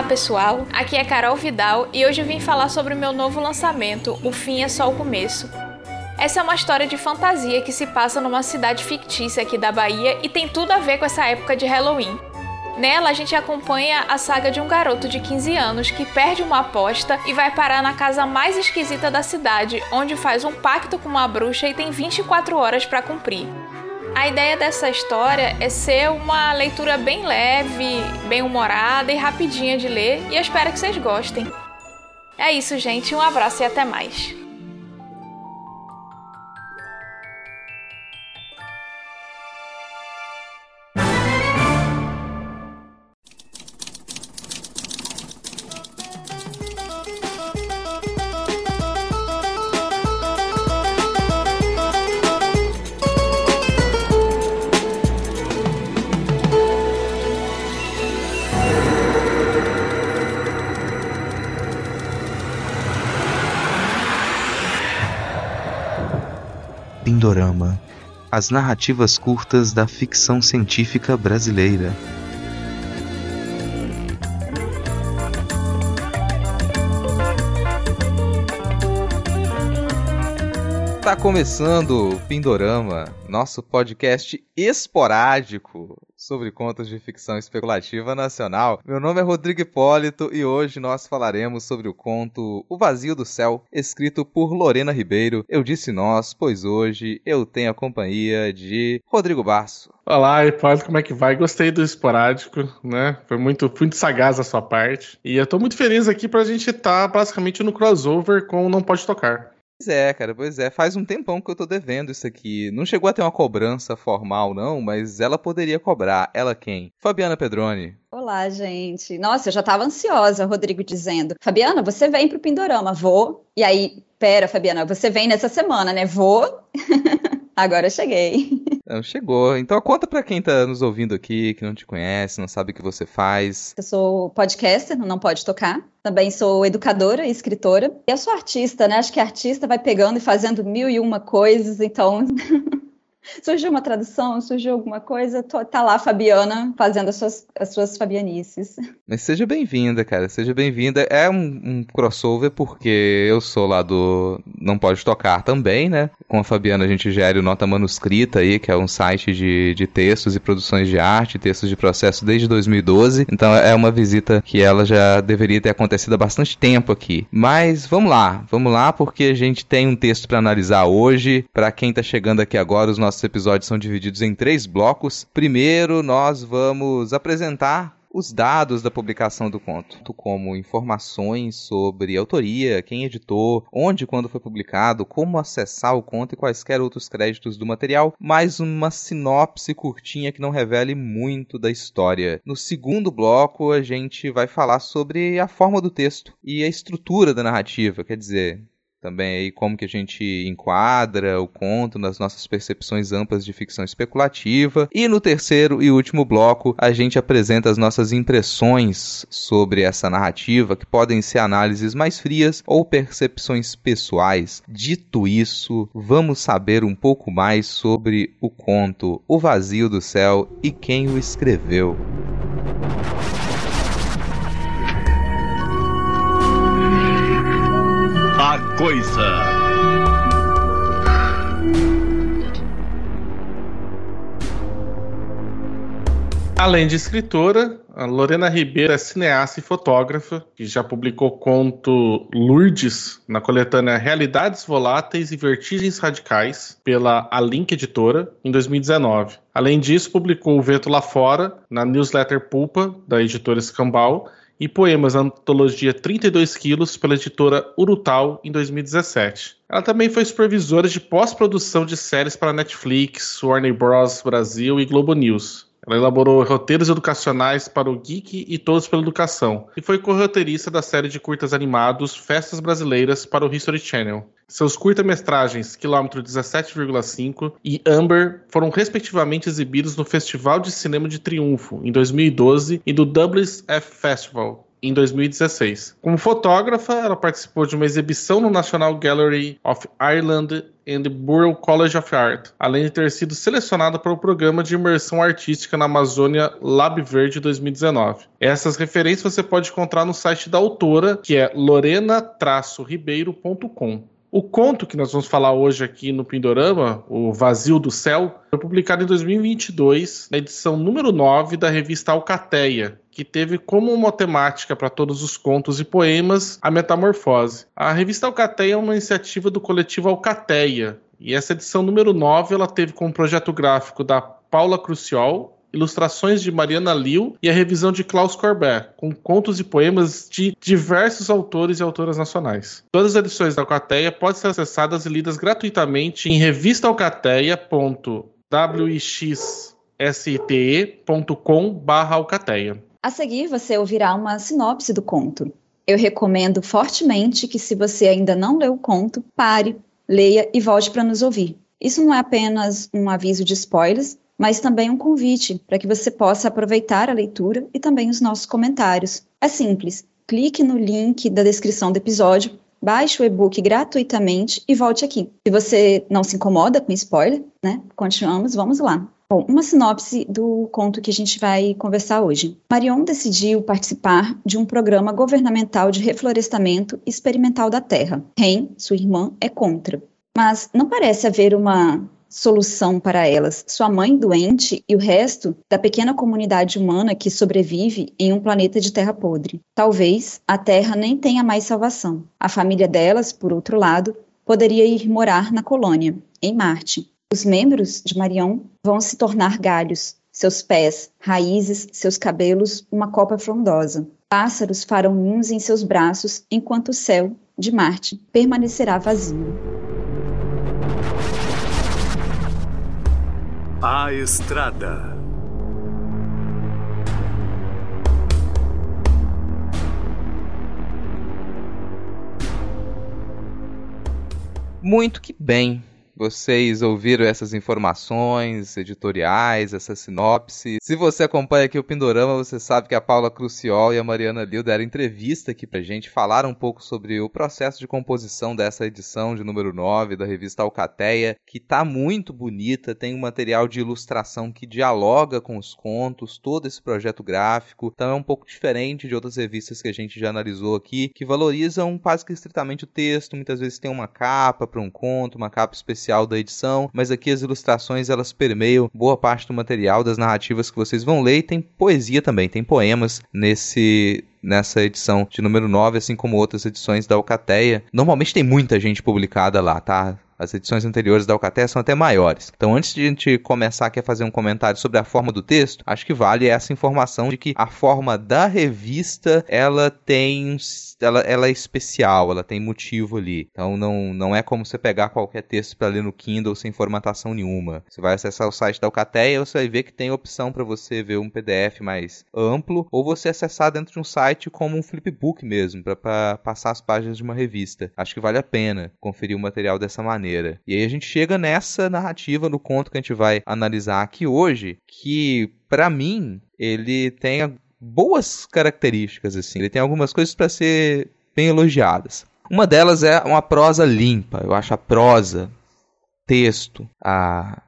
Olá pessoal, aqui é Carol Vidal e hoje eu vim falar sobre o meu novo lançamento, O Fim é Só o Começo. Essa é uma história de fantasia que se passa numa cidade fictícia aqui da Bahia e tem tudo a ver com essa época de Halloween. Nela, a gente acompanha a saga de um garoto de 15 anos que perde uma aposta e vai parar na casa mais esquisita da cidade, onde faz um pacto com uma bruxa e tem 24 horas para cumprir. A ideia dessa história é ser uma leitura bem leve, bem humorada e rapidinha de ler, e eu espero que vocês gostem. É isso, gente. Um abraço e até mais. Pindorama As narrativas curtas da ficção científica brasileira. Tá começando o Pindorama, nosso podcast esporádico sobre contos de ficção especulativa nacional. Meu nome é Rodrigo Hipólito e hoje nós falaremos sobre o conto O Vazio do Céu, escrito por Lorena Ribeiro. Eu disse nós, pois hoje eu tenho a companhia de Rodrigo Basso. Olá, Hipólito, como é que vai? Gostei do esporádico, né? Foi muito, muito sagaz a sua parte. E eu tô muito feliz aqui pra gente estar tá basicamente no crossover com Não Pode Tocar. Pois é, cara, pois é. Faz um tempão que eu tô devendo isso aqui. Não chegou a ter uma cobrança formal, não, mas ela poderia cobrar. Ela quem? Fabiana Pedroni. Olá, gente. Nossa, eu já tava ansiosa, Rodrigo dizendo. Fabiana, você vem pro Pindorama. Vou. E aí, pera, Fabiana, você vem nessa semana, né? Vou. Agora eu cheguei. Não, chegou. Então conta para quem tá nos ouvindo aqui, que não te conhece, não sabe o que você faz. Eu sou podcaster, não pode tocar. Também sou educadora e escritora. E eu sou artista, né? Acho que artista vai pegando e fazendo mil e uma coisas, então surgiu uma tradução, surgiu alguma coisa, tô, tá lá a Fabiana fazendo as suas, as suas fabianices. Mas seja bem-vinda, cara, seja bem-vinda. É um, um, crossover porque eu sou lá do Não Pode Tocar também, né? Com a Fabiana a gente gera o Nota Manuscrita aí, que é um site de, de textos e produções de arte, textos de processo desde 2012. Então é uma visita que ela já deveria ter acontecido há bastante tempo aqui. Mas vamos lá, vamos lá porque a gente tem um texto para analisar hoje. Para quem tá chegando aqui agora, os nossos nossos episódios são divididos em três blocos. Primeiro, nós vamos apresentar os dados da publicação do conto, como informações sobre autoria, quem editou, onde e quando foi publicado, como acessar o conto e quaisquer outros créditos do material, mais uma sinopse curtinha que não revele muito da história. No segundo bloco, a gente vai falar sobre a forma do texto e a estrutura da narrativa, quer dizer, também aí como que a gente enquadra o conto nas nossas percepções amplas de ficção especulativa. E no terceiro e último bloco, a gente apresenta as nossas impressões sobre essa narrativa, que podem ser análises mais frias ou percepções pessoais. Dito isso, vamos saber um pouco mais sobre o conto O Vazio do Céu e quem o escreveu. Coisa. Além de escritora, a Lorena Ribeiro é cineasta e fotógrafa, que já publicou conto Lourdes na coletânea Realidades Voláteis e Vertigens Radicais pela A Link Editora em 2019. Além disso, publicou O Vento Lá Fora na newsletter Pulpa da editora Escambau e poemas na antologia 32 quilos pela editora Urutal em 2017. Ela também foi supervisora de pós-produção de séries para Netflix, Warner Bros. Brasil e Globo News. Ela elaborou roteiros educacionais para o Geek e Todos pela Educação, e foi co-roteirista da série de curtas animados Festas Brasileiras para o History Channel. Seus curta-metragens Quilômetro 17,5 e Amber foram respectivamente exibidos no Festival de Cinema de Triunfo, em 2012, e do Dublin F Festival, em 2016. Como fotógrafa, ela participou de uma exibição no National Gallery of Ireland and the Borough College of Art, além de ter sido selecionada para o programa de imersão artística na Amazônia Lab Verde 2019. Essas referências você pode encontrar no site da autora, que é lorena-ribeiro.com. O conto que nós vamos falar hoje aqui no Pindorama, O Vazio do Céu, foi publicado em 2022, na edição número 9 da revista Alcateia, que teve como uma temática para todos os contos e poemas a metamorfose. A revista Alcateia é uma iniciativa do coletivo Alcateia, e essa edição número 9 ela teve como projeto gráfico da Paula Cruciol ilustrações de Mariana Liu e a revisão de Klaus Corbet, com contos e poemas de diversos autores e autoras nacionais. Todas as edições da Alcateia podem ser acessadas e lidas gratuitamente em revistaalcateia.wixste.com/alcateia. A seguir, você ouvirá uma sinopse do conto. Eu recomendo fortemente que, se você ainda não leu o conto, pare, leia e volte para nos ouvir. Isso não é apenas um aviso de spoilers, mas também um convite para que você possa aproveitar a leitura e também os nossos comentários. É simples, clique no link da descrição do episódio, baixe o e-book gratuitamente e volte aqui. Se você não se incomoda com spoiler, né? Continuamos, vamos lá. Bom, uma sinopse do conto que a gente vai conversar hoje. Marion decidiu participar de um programa governamental de reflorestamento experimental da terra. Ren, sua irmã, é contra. Mas não parece haver uma solução para elas, sua mãe doente e o resto da pequena comunidade humana que sobrevive em um planeta de terra podre. Talvez a Terra nem tenha mais salvação. A família delas, por outro lado, poderia ir morar na colônia, em Marte. Os membros de Marion vão se tornar galhos, seus pés, raízes, seus cabelos, uma copa frondosa. Pássaros farão ninhos em seus braços, enquanto o céu de Marte permanecerá vazio. A Estrada. Muito que bem. Vocês ouviram essas informações editoriais, essa sinopse. Se você acompanha aqui o Pindorama, você sabe que a Paula Cruciol e a Mariana Liu deram entrevista aqui pra gente, falaram um pouco sobre o processo de composição dessa edição de número 9 da revista Alcateia, que tá muito bonita, tem um material de ilustração que dialoga com os contos, todo esse projeto gráfico. Então é um pouco diferente de outras revistas que a gente já analisou aqui, que valorizam quase que estritamente o texto, muitas vezes tem uma capa para um conto, uma capa especial da edição, mas aqui as ilustrações elas permeiam boa parte do material das narrativas que vocês vão ler e tem poesia também, tem poemas nesse nessa edição de número 9, assim como outras edições da Alcateia. Normalmente tem muita gente publicada lá, tá? As edições anteriores da Alcateia são até maiores. Então, antes de a gente começar aqui a fazer um comentário sobre a forma do texto, acho que vale essa informação de que a forma da revista ela tem ela, ela é especial, ela tem motivo ali. Então não, não é como você pegar qualquer texto para ler no Kindle sem formatação nenhuma. Você vai acessar o site da Alcateia, você vai ver que tem opção para você ver um PDF mais amplo ou você acessar dentro de um site como um flipbook mesmo, para passar as páginas de uma revista. Acho que vale a pena conferir o material dessa maneira maneira. E aí a gente chega nessa narrativa no conto que a gente vai analisar aqui hoje, que para mim ele tem boas características assim. Ele tem algumas coisas para ser bem elogiadas. Uma delas é uma prosa limpa. Eu acho a prosa, texto, a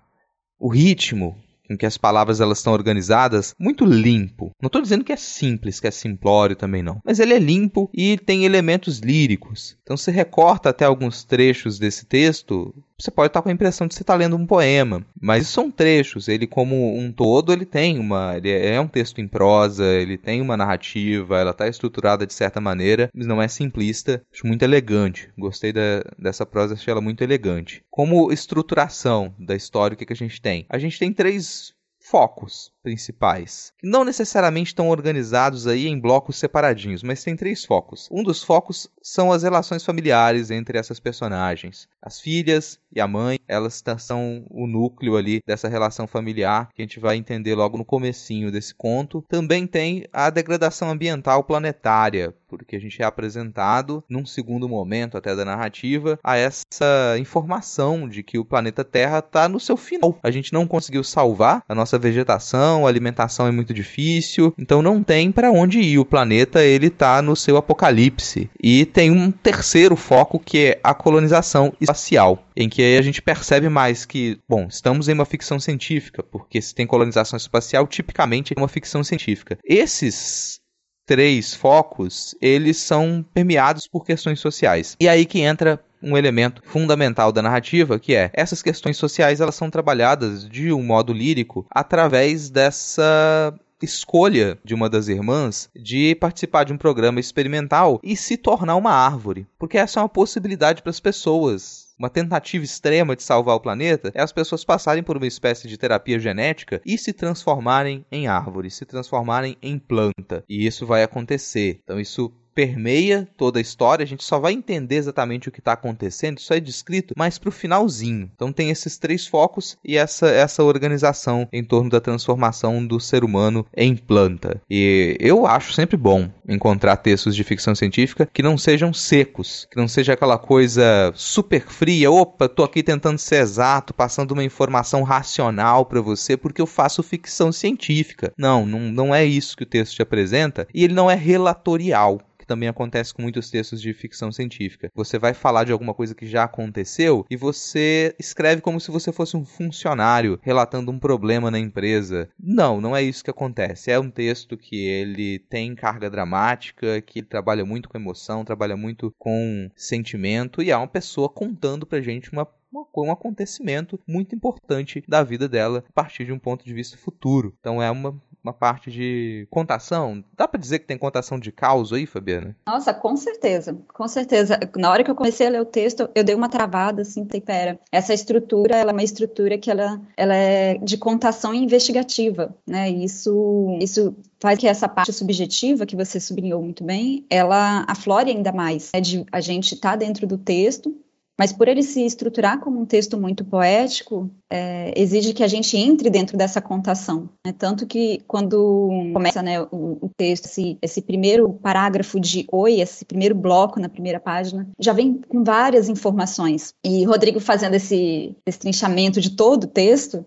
o ritmo em que as palavras elas estão organizadas muito limpo. Não estou dizendo que é simples, que é simplório também não, mas ele é limpo e tem elementos líricos. Então você recorta até alguns trechos desse texto, você pode estar com a impressão de você estar lendo um poema, mas são trechos. Ele como um todo ele tem uma, ele é um texto em prosa, ele tem uma narrativa, ela está estruturada de certa maneira, mas não é simplista. Acho muito elegante. Gostei da, dessa prosa, achei ela muito elegante. Como estruturação da história, o que, que a gente tem? A gente tem três focos principais, que não necessariamente estão organizados aí em blocos separadinhos, mas tem três focos. Um dos focos são as relações familiares entre essas personagens. As filhas e a mãe, elas são o núcleo ali dessa relação familiar que a gente vai entender logo no comecinho desse conto. Também tem a degradação ambiental planetária, porque a gente é apresentado num segundo momento até da narrativa a essa informação de que o planeta Terra está no seu final. A gente não conseguiu salvar a nossa nossa vegetação, a alimentação é muito difícil, então não tem para onde ir. O planeta ele tá no seu apocalipse. E tem um terceiro foco que é a colonização espacial, em que a gente percebe mais que, bom, estamos em uma ficção científica, porque se tem colonização espacial, tipicamente é uma ficção científica. Esses três focos, eles são permeados por questões sociais. E aí que entra um elemento fundamental da narrativa, que é essas questões sociais elas são trabalhadas de um modo lírico através dessa escolha de uma das irmãs de participar de um programa experimental e se tornar uma árvore, porque essa é uma possibilidade para as pessoas uma tentativa extrema de salvar o planeta é as pessoas passarem por uma espécie de terapia genética e se transformarem em árvores, se transformarem em planta. E isso vai acontecer. Então isso permeia toda a história, a gente só vai entender exatamente o que está acontecendo, isso é descrito mais pro finalzinho. Então tem esses três focos e essa, essa organização em torno da transformação do ser humano em planta. E eu acho sempre bom encontrar textos de ficção científica que não sejam secos, que não seja aquela coisa super fria, opa, tô aqui tentando ser exato, passando uma informação racional para você porque eu faço ficção científica. Não, não, não é isso que o texto te apresenta e ele não é relatorial também acontece com muitos textos de ficção científica. Você vai falar de alguma coisa que já aconteceu e você escreve como se você fosse um funcionário relatando um problema na empresa. Não, não é isso que acontece. É um texto que ele tem carga dramática, que trabalha muito com emoção, trabalha muito com sentimento e é uma pessoa contando pra gente uma um acontecimento muito importante da vida dela a partir de um ponto de vista futuro. Então é uma uma parte de contação? Dá para dizer que tem contação de caos aí, Fabiana? Nossa, com certeza, com certeza. Na hora que eu comecei a ler o texto, eu dei uma travada, assim, pensei, pera, essa estrutura, ela é uma estrutura que ela, ela é de contação investigativa, né? Isso, isso faz que essa parte subjetiva que você sublinhou muito bem, ela aflore ainda mais, né? de a gente estar tá dentro do texto, mas por ele se estruturar como um texto muito poético, é, exige que a gente entre dentro dessa contação. Né? Tanto que quando começa né, o, o, texto, esse, esse, primeiro parágrafo de oi, esse primeiro bloco na primeira página, já vem com várias informações. E Rodrigo fazendo esse destrinchamento de todo o texto,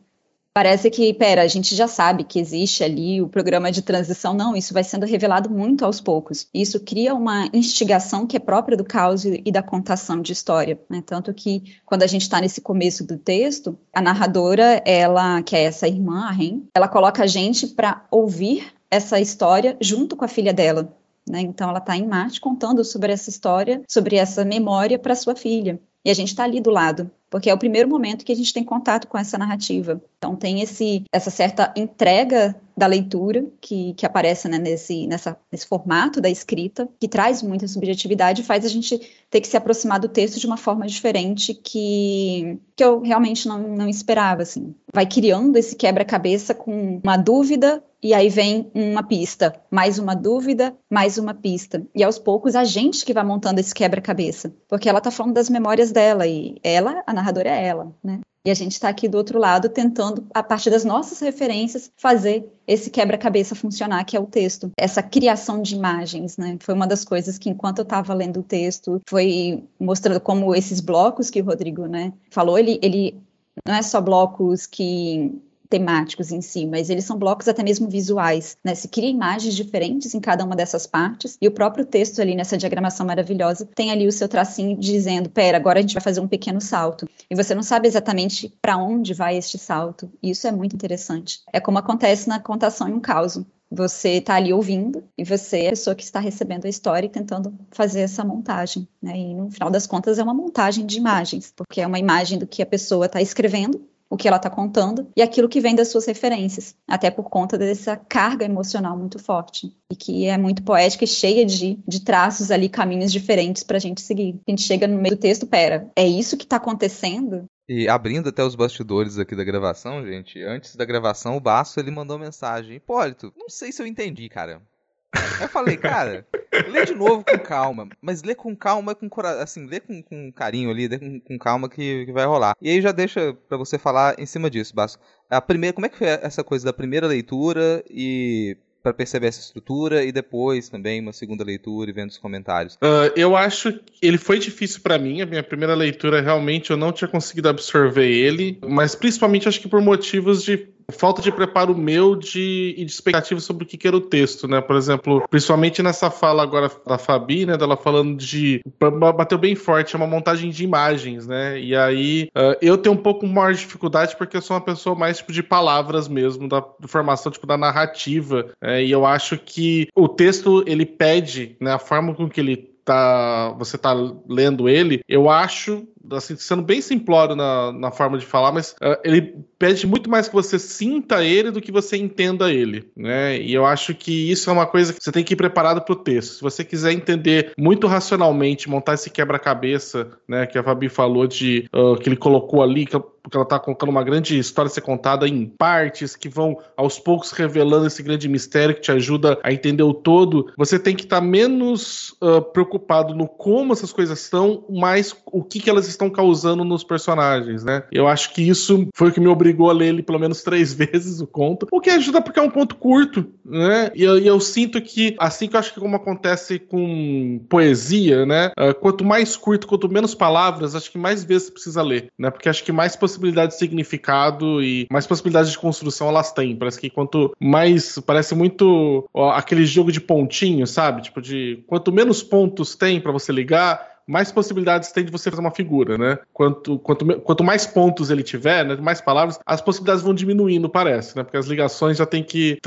Parece que, pera, a gente já sabe que existe ali o programa de transição. Não, isso vai sendo revelado muito aos poucos. Isso cria uma instigação que é própria do caos e da contação de história. Né? Tanto que, quando a gente está nesse começo do texto, a narradora, ela, que é essa irmã, a Ren, ela coloca a gente para ouvir essa história junto com a filha dela. Né? Então, ela está em Marte contando sobre essa história, sobre essa memória para sua filha. E a gente está ali do lado, porque é o primeiro momento que a gente tem contato com essa narrativa. Então tem esse, essa certa entrega da leitura que, que aparece né, nesse, nessa, nesse formato da escrita, que traz muita subjetividade faz a gente ter que se aproximar do texto de uma forma diferente que, que eu realmente não, não esperava. Assim. Vai criando esse quebra-cabeça com uma dúvida e aí vem uma pista, mais uma dúvida, mais uma pista. E aos poucos a gente que vai montando esse quebra-cabeça, porque ela está falando das memórias dela e ela, a narradora é ela, né? E a gente está aqui do outro lado tentando, a partir das nossas referências, fazer esse quebra-cabeça funcionar, que é o texto. Essa criação de imagens, né? Foi uma das coisas que, enquanto eu estava lendo o texto, foi mostrando como esses blocos que o Rodrigo, né, falou, ele, ele não é só blocos que temáticos em si, mas eles são blocos até mesmo visuais, né? Se cria imagens diferentes em cada uma dessas partes e o próprio texto ali nessa diagramação maravilhosa tem ali o seu tracinho dizendo, pera, agora a gente vai fazer um pequeno salto. E você não sabe exatamente para onde vai este salto. E isso é muito interessante. É como acontece na contação em um caos. Você está ali ouvindo e você é a pessoa que está recebendo a história e tentando fazer essa montagem. Né? E no final das contas é uma montagem de imagens, porque é uma imagem do que a pessoa está escrevendo o que ela está contando e aquilo que vem das suas referências, até por conta dessa carga emocional muito forte e que é muito poética e cheia de, de traços ali, caminhos diferentes para a gente seguir. A gente chega no meio do texto, pera, é isso que está acontecendo? E abrindo até os bastidores aqui da gravação, gente, antes da gravação, o Baço ele mandou mensagem: Hipólito, não sei se eu entendi, cara. Eu falei, cara, lê de novo com calma, mas lê com calma, com assim, lê com, com carinho ali, lê com, com calma que, que, vai rolar. E aí já deixa para você falar em cima disso, Basco. A primeira, como é que foi essa coisa da primeira leitura e para perceber essa estrutura e depois também uma segunda leitura e vendo os comentários? Uh, eu acho que ele foi difícil para mim. A minha primeira leitura realmente eu não tinha conseguido absorver ele, mas principalmente acho que por motivos de falta de preparo meu de, e de expectativa sobre o que, era o texto, né? Por exemplo, principalmente nessa fala agora da Fabi, né? Dela falando de. Bateu bem forte, é uma montagem de imagens, né? E aí uh, eu tenho um pouco maior dificuldade porque eu sou uma pessoa mais tipo, de palavras mesmo, da formação tipo, da narrativa. É, e eu acho que o texto ele pede, né? A forma com que ele tá, você tá lendo ele, eu acho assim, sendo bem simplório na, na forma de falar, mas uh, ele pede muito mais que você sinta ele do que você entenda ele, né? E eu acho que isso é uma coisa que você tem que ir preparado para o texto. Se você quiser entender muito racionalmente, montar esse quebra-cabeça, né, que a Fabi falou de uh, que ele colocou ali, que porque ela está colocando uma grande história a ser contada em partes que vão aos poucos revelando esse grande mistério que te ajuda a entender o todo. Você tem que estar tá menos uh, preocupado no como essas coisas estão, mais o que, que elas estão causando nos personagens, né? Eu acho que isso foi o que me obrigou a ler ele pelo menos três vezes o conto, o que ajuda porque é um conto curto, né? E eu, eu sinto que, assim que eu acho que como acontece com poesia, né? Uh, quanto mais curto, quanto menos palavras, acho que mais vezes precisa ler, né? Porque acho que mais possibilidades de significado e mais possibilidades de construção elas têm. Parece que quanto mais. Parece muito ó, aquele jogo de pontinho, sabe? Tipo, de quanto menos pontos tem para você ligar mais possibilidades tem de você fazer uma figura, né? Quanto, quanto, quanto mais pontos ele tiver, né, mais palavras, as possibilidades vão diminuindo, parece, né? Porque as ligações já tem que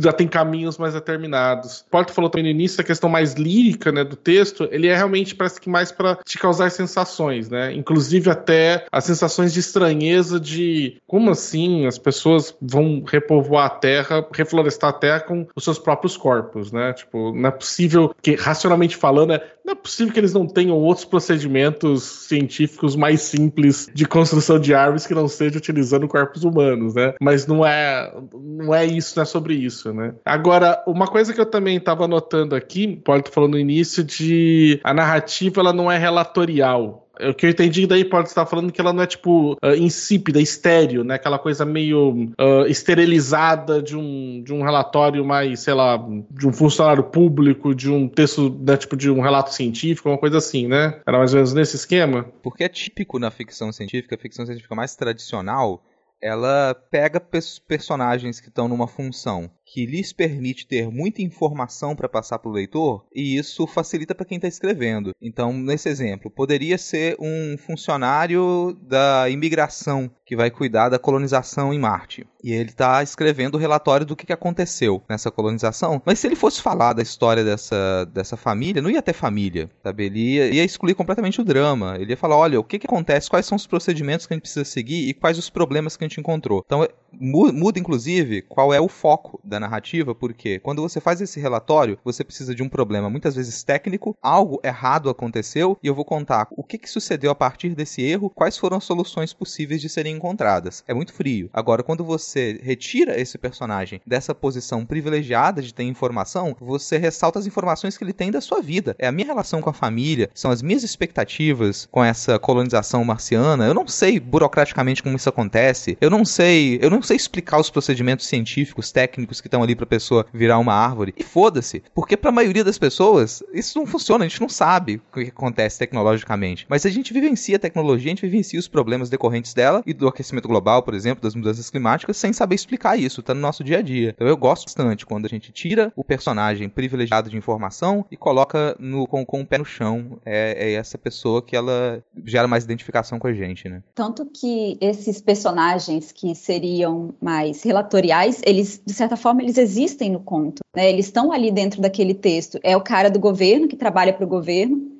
já tem caminhos mais determinados. Porto falou também no início a questão mais lírica, né, do texto, ele é realmente parece que mais para te causar sensações, né? Inclusive até as sensações de estranheza de como assim as pessoas vão repovoar a terra, reflorestar a terra com os seus próprios corpos, né? Tipo, não é possível que racionalmente falando, é, não é possível que eles não tenham outros procedimentos científicos mais simples de construção de árvores que não seja utilizando corpos humanos, né? Mas não é, não é isso, não é sobre isso, né? Agora, uma coisa que eu também estava notando aqui, pode falando no início, de a narrativa ela não é relatorial. O que eu entendi daí pode estar falando que ela não é tipo uh, insípida, estéreo, né? Aquela coisa meio uh, esterilizada de um, de um relatório mais, sei lá, de um funcionário público, de um texto, né, tipo de um relato científico, uma coisa assim, né? Era mais ou menos nesse esquema? Porque é típico na ficção científica, a ficção científica mais tradicional, ela pega personagens que estão numa função que lhes permite ter muita informação para passar para o leitor e isso facilita para quem está escrevendo. Então, nesse exemplo, poderia ser um funcionário da imigração que vai cuidar da colonização em Marte. E ele está escrevendo o relatório do que, aconteceu nessa colonização. Mas se ele fosse falar da história dessa, dessa família, não ia ter família, sabe? Ele ia, ia excluir completamente o drama. Ele ia falar, olha, o que, que acontece, quais são os procedimentos que a gente precisa seguir e quais os problemas que a gente encontrou. Então, muda, inclusive, qual é o foco da narrativa, porque quando você faz esse relatório, você precisa de um problema muitas vezes técnico, algo errado aconteceu e eu vou contar o que, que sucedeu a partir desse erro, quais foram as soluções possíveis de serem encontradas. É muito frio. Agora, quando você retira esse personagem dessa posição privilegiada de ter informação, você ressalta as informações que ele tem da sua vida. É a minha relação com a família, são as minhas expectativas com essa colonização marciana. Eu não sei burocraticamente como isso acontece. Eu não sei, eu não sei explicar os procedimentos científicos, técnicos que estão ali pra pessoa virar uma árvore. E foda-se, porque pra maioria das pessoas isso não funciona, a gente não sabe o que acontece tecnologicamente. Mas a gente vivencia a tecnologia, a gente vivencia os problemas decorrentes dela e do aquecimento global, por exemplo, das mudanças climáticas, sem saber explicar isso, tá no nosso dia a dia. Então eu gosto bastante quando a gente tira o personagem privilegiado de informação e coloca no, com, com o pé no chão. É, é essa pessoa que ela gera mais identificação com a gente, né? Tanto que esses personagens que seriam mais relatoriais, eles, de certa forma, eles existem no conto, né? Eles estão ali dentro daquele texto. É o cara do governo que trabalha para o governo,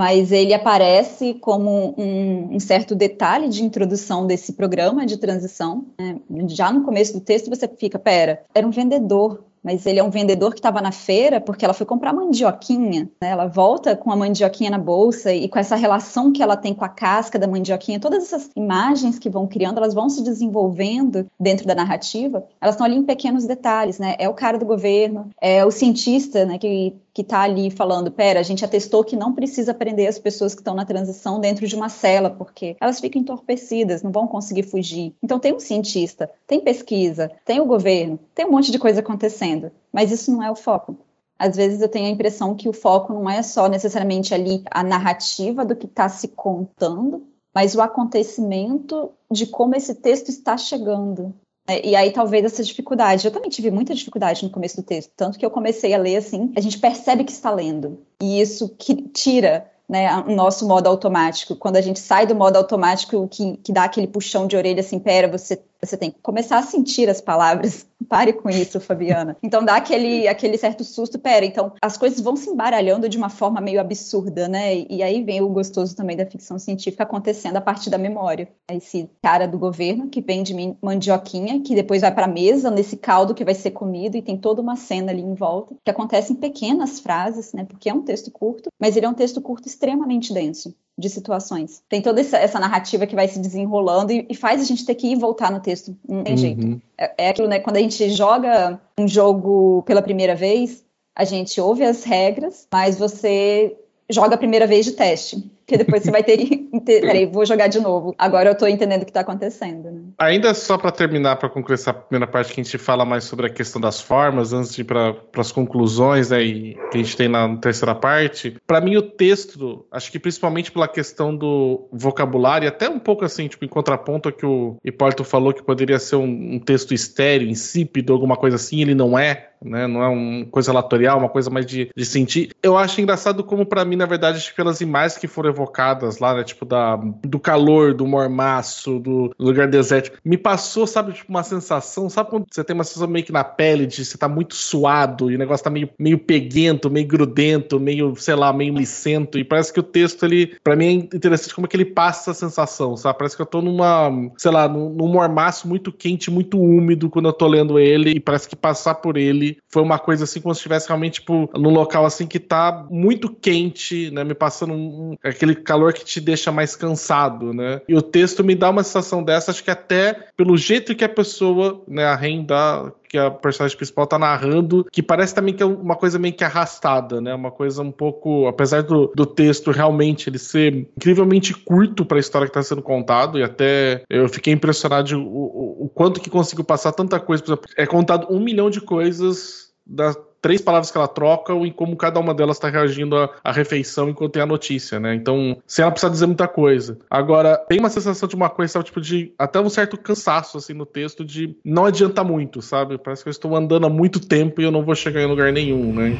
mas ele aparece como um, um, certo detalhe de introdução desse programa de transição. Né? Já no começo do texto você fica, pera, era um vendedor mas ele é um vendedor que estava na feira porque ela foi comprar mandioquinha. Né? Ela volta com a mandioquinha na bolsa e com essa relação que ela tem com a casca da mandioquinha, todas essas imagens que vão criando, elas vão se desenvolvendo dentro da narrativa, elas estão ali em pequenos detalhes, né? É o cara do governo, é o cientista, né, que que está ali falando, pera, a gente atestou que não precisa prender as pessoas que estão na transição dentro de uma cela, porque elas ficam entorpecidas, não vão conseguir fugir. Então tem um cientista, tem pesquisa, tem o governo, tem um monte de coisa acontecendo, mas isso não é o foco. Às vezes eu tenho a impressão que o foco não é só necessariamente ali a narrativa do que está se contando, mas o acontecimento de como esse texto está chegando. É, e aí talvez essa dificuldade, eu também tive muita dificuldade no começo do texto, tanto que eu comecei a ler assim, a gente percebe que está lendo, e isso que tira né, o nosso modo automático. Quando a gente sai do modo automático, que, que dá aquele puxão de orelha assim, pera, você você tem que começar a sentir as palavras. Pare com isso, Fabiana. Então dá aquele, aquele certo susto. Pera, então as coisas vão se embaralhando de uma forma meio absurda, né? E aí vem o gostoso também da ficção científica acontecendo a partir da memória. Esse cara do governo que vende mandioquinha, que depois vai para a mesa nesse caldo que vai ser comido e tem toda uma cena ali em volta, que acontece em pequenas frases, né? Porque é um texto curto, mas ele é um texto curto extremamente denso de situações. Tem toda essa, essa narrativa que vai se desenrolando e, e, faz a gente ter que ir voltar no texto. Não tem uhum. jeito. É, é aquilo, né? Quando a gente joga um jogo pela primeira vez, a gente ouve as regras, mas você joga a primeira vez de teste. Porque depois você vai ter. Peraí, vou jogar de novo. Agora eu tô entendendo o que tá acontecendo. Né? Ainda só para terminar, para concluir essa primeira parte que a gente fala mais sobre a questão das formas, antes de ir para as conclusões né, e que a gente tem na terceira parte. Para mim, o texto, acho que principalmente pela questão do vocabulário, até um pouco assim, tipo, em contraponto a que o Hipólito falou que poderia ser um, um texto estéreo, insípido, alguma coisa assim, ele não é né? Não é uma coisa latorial, uma coisa mais de, de sentir. Eu acho engraçado como, para mim, na verdade, pelas imagens que foram evocadas lá, né? Tipo, da, do calor, do mormaço, do lugar desértico, me passou, sabe, tipo, uma sensação, sabe quando você tem uma sensação meio que na pele de você tá muito suado e o negócio tá meio, meio peguento, meio grudento, meio, sei lá, meio licento, e parece que o texto, ele, para mim é interessante como é que ele passa essa sensação, sabe? Parece que eu tô numa, sei lá, num, num mormaço muito quente, muito úmido quando eu tô lendo ele, e parece que passar por ele foi uma coisa assim como se estivesse realmente, tipo, num local assim que tá muito quente, né? Me passando um, aquele calor que te deixa mais cansado, né? E o texto me dá uma sensação dessa, acho que até pelo jeito que a pessoa, né, a renda que a personagem principal tá narrando, que parece também que é uma coisa meio que arrastada, né? Uma coisa um pouco, apesar do, do texto realmente ele ser incrivelmente curto para a história que está sendo contado, e até eu fiquei impressionado o, o, o quanto que conseguiu passar tanta coisa. É contado um milhão de coisas das três palavras que ela troca e como cada uma delas está reagindo à, à, refeição enquanto tem a notícia, né? Então, sem ela precisar dizer muita coisa. Agora, tem uma sensação de uma coisa, sabe, tipo, de até um certo cansaço, assim, no texto, de não adianta muito, sabe? Parece que eu estou andando há muito tempo e eu não vou chegar em lugar nenhum, né?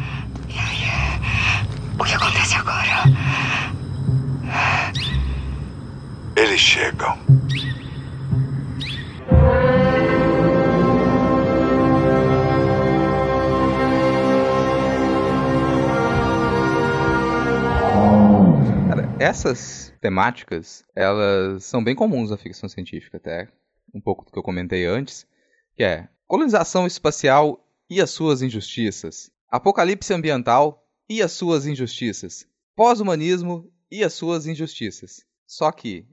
E aí? O que acontece agora? Eles chegam. Essas temáticas, elas são bem comuns na ficção científica, até um pouco do que eu comentei antes, que é colonização espacial e as suas injustiças, apocalipse ambiental e as suas injustiças, pós-humanismo e as suas injustiças. Só que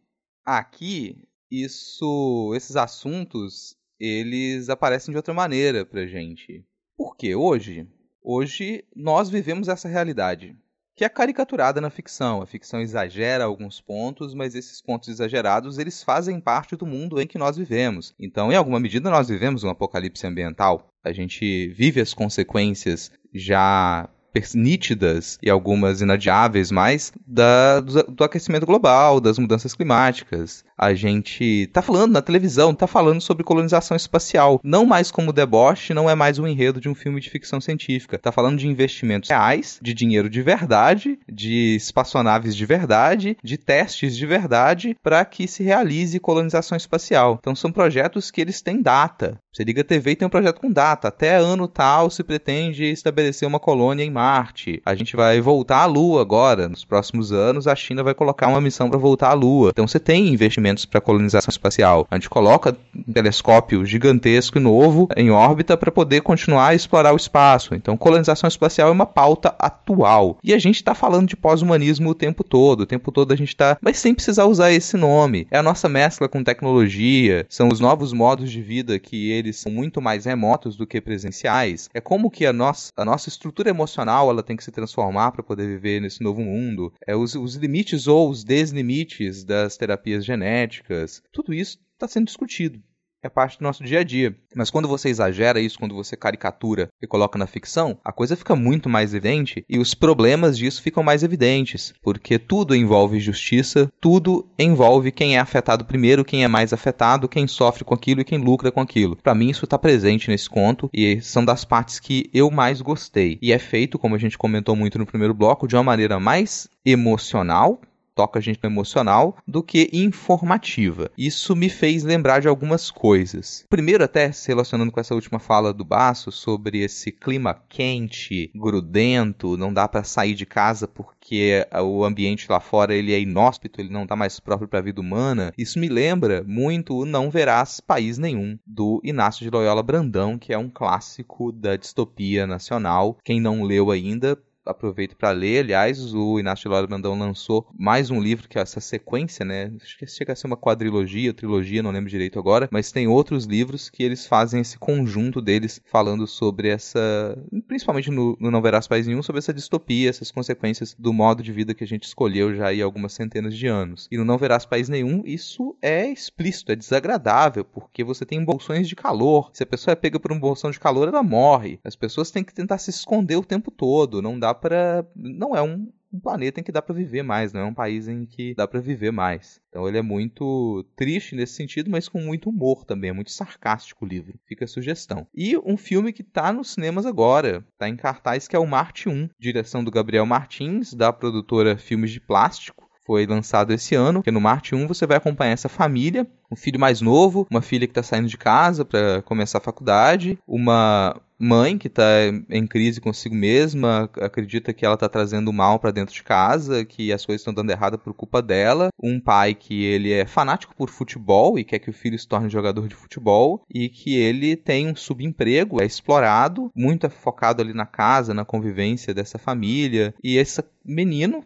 aqui isso, esses assuntos, eles aparecem de outra maneira pra gente. Por quê? Hoje, hoje nós vivemos essa realidade que é caricaturada na ficção. A ficção exagera alguns pontos, mas esses pontos exagerados eles fazem parte do mundo em que nós vivemos. Então, em alguma medida, nós vivemos um apocalipse ambiental. A gente vive as consequências já nítidas e algumas inadiáveis mais da, do, do, aquecimento global, das mudanças climáticas. A gente tá falando na televisão, tá falando sobre colonização espacial, não mais como deboche, não é mais um enredo de um filme de ficção científica. Tá falando de investimentos reais, de dinheiro de verdade, de espaçonaves de verdade, de testes de verdade para que se realize colonização espacial. Então são projetos que eles têm data. Você liga a TV e tem um projeto com data. Até ano tal se pretende estabelecer uma colônia em Marte. A gente vai voltar à Lua agora. Nos próximos anos, a China vai colocar uma missão para voltar à Lua. Então você tem investimentos para colonização espacial. A gente coloca um telescópio gigantesco e novo em órbita para poder continuar a explorar o espaço. Então colonização espacial é uma pauta atual. E a gente está falando de pós-humanismo o tempo todo. O tempo todo a gente está, mas sem precisar usar esse nome. É a nossa mescla com tecnologia, são os novos modos de vida que ele eles são muito mais remotos do que presenciais. É como que a nossa, a nossa estrutura emocional ela tem que se transformar para poder viver nesse novo mundo. É os, os limites ou os deslimites das terapias genéticas. Tudo isso está sendo discutido é parte do nosso dia a dia. Mas quando você exagera isso, quando você caricatura e coloca na ficção, a coisa fica muito mais evidente e os problemas disso ficam mais evidentes, porque tudo envolve justiça, tudo envolve quem é afetado primeiro, quem é mais afetado, quem sofre com aquilo e quem lucra com aquilo. Para mim isso está presente nesse conto e são das partes que eu mais gostei. E é feito, como a gente comentou muito no primeiro bloco, de uma maneira mais emocional, toca a gente no emocional do que informativa. Isso me fez lembrar de algumas coisas. Primeiro, até se relacionando com essa última fala do Baço sobre esse clima quente, grudento, não dá para sair de casa porque o ambiente lá fora ele é inóspito, ele não está mais próprio para a vida humana. Isso me lembra muito o Não Verás País Nenhum, do Inácio de Loyola Brandão, que é um clássico da distopia nacional. Quem não leu ainda, aproveito para ler. Aliás, o Inácio Lora Brandão lançou mais um livro que é essa sequência, né? Acho que chega a ser uma quadrilogia, trilogia, não lembro direito agora, mas tem outros livros que eles fazem esse conjunto deles falando sobre essa, principalmente no, no Não Verás País Nenhum, sobre essa distopia, essas consequências do modo de vida que a gente escolheu já há algumas centenas de anos. E no Não Verás País Nenhum, isso é explícito, é desagradável, porque você tem bolsões de calor. Se a pessoa é pega por um bolsão de calor, ela morre. As pessoas têm que tentar se esconder o tempo todo, não dá para. Não é um, planeta em que dá para viver mais, não é um país em que dá para viver mais. Então ele é muito triste nesse sentido, mas com muito humor também, é muito sarcástico o livro. Fica a sugestão. E um filme que tá nos cinemas agora, tá em cartaz, que é o Marte 1, direção do Gabriel Martins, da produtora Filmes de Plástico foi lançado esse ano, que no Marte 1 você vai acompanhar essa família, um filho mais novo, uma filha que está saindo de casa para começar a faculdade, uma mãe que está em crise consigo mesma, acredita que ela está trazendo mal para dentro de casa, que as coisas estão dando errado por culpa dela, um pai que ele é fanático por futebol e quer que o filho se torne jogador de futebol e que ele tem um subemprego, é explorado, muito focado ali na casa, na convivência dessa família e esse menino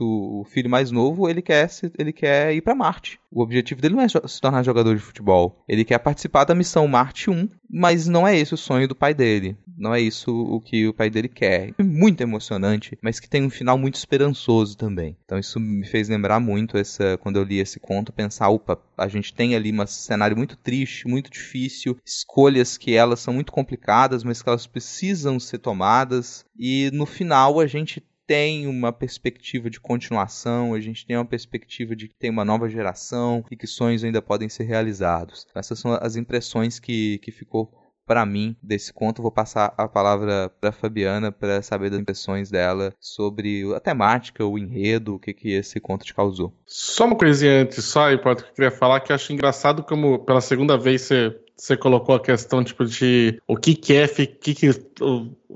o filho mais novo, ele quer, ele quer ir para Marte. O objetivo dele não é se tornar jogador de futebol. Ele quer participar da missão Marte 1, mas não é esse o sonho do pai dele. Não é isso o que o pai dele quer. É muito emocionante, mas que tem um final muito esperançoso também. Então isso me fez lembrar muito essa quando eu li esse conto, pensar, opa, a gente tem ali um cenário muito triste, muito difícil, escolhas que elas são muito complicadas, mas que elas precisam ser tomadas e no final a gente tem uma perspectiva de continuação, a gente tem uma perspectiva de que tem uma nova geração e que sonhos ainda podem ser realizados. Essas são as impressões que, que ficou para mim desse conto. Vou passar a palavra para Fabiana para saber das impressões dela sobre a temática, o enredo, o que, que esse conto te causou. Só uma coisinha antes, só aí, que eu queria falar que eu acho engraçado como pela segunda vez você você colocou a questão tipo de o que, que é que, que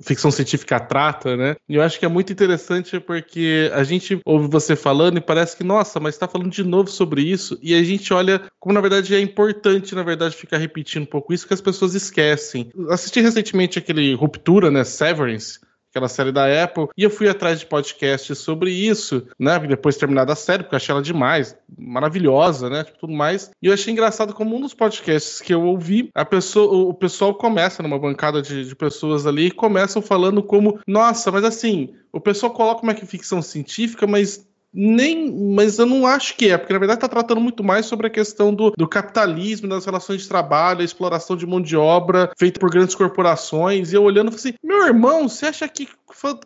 ficção científica trata, né? E eu acho que é muito interessante porque a gente ouve você falando e parece que, nossa, mas está falando de novo sobre isso, e a gente olha como na verdade é importante, na verdade, ficar repetindo um pouco isso que as pessoas esquecem. Assisti recentemente aquele Ruptura, né? Severance aquela série da Apple, e eu fui atrás de podcasts sobre isso, né? Depois de terminar a série, porque eu achei ela demais, maravilhosa, né? Tipo, tudo mais. E eu achei engraçado como um dos podcasts que eu ouvi, a pessoa, o pessoal começa numa bancada de, de pessoas ali e começam falando como, nossa, mas assim, o pessoal coloca uma ficção científica, mas nem, mas eu não acho que é, porque na verdade está tratando muito mais sobre a questão do, do capitalismo, das relações de trabalho, a exploração de mão de obra feita por grandes corporações. E eu olhando, falei assim: meu irmão, você acha que,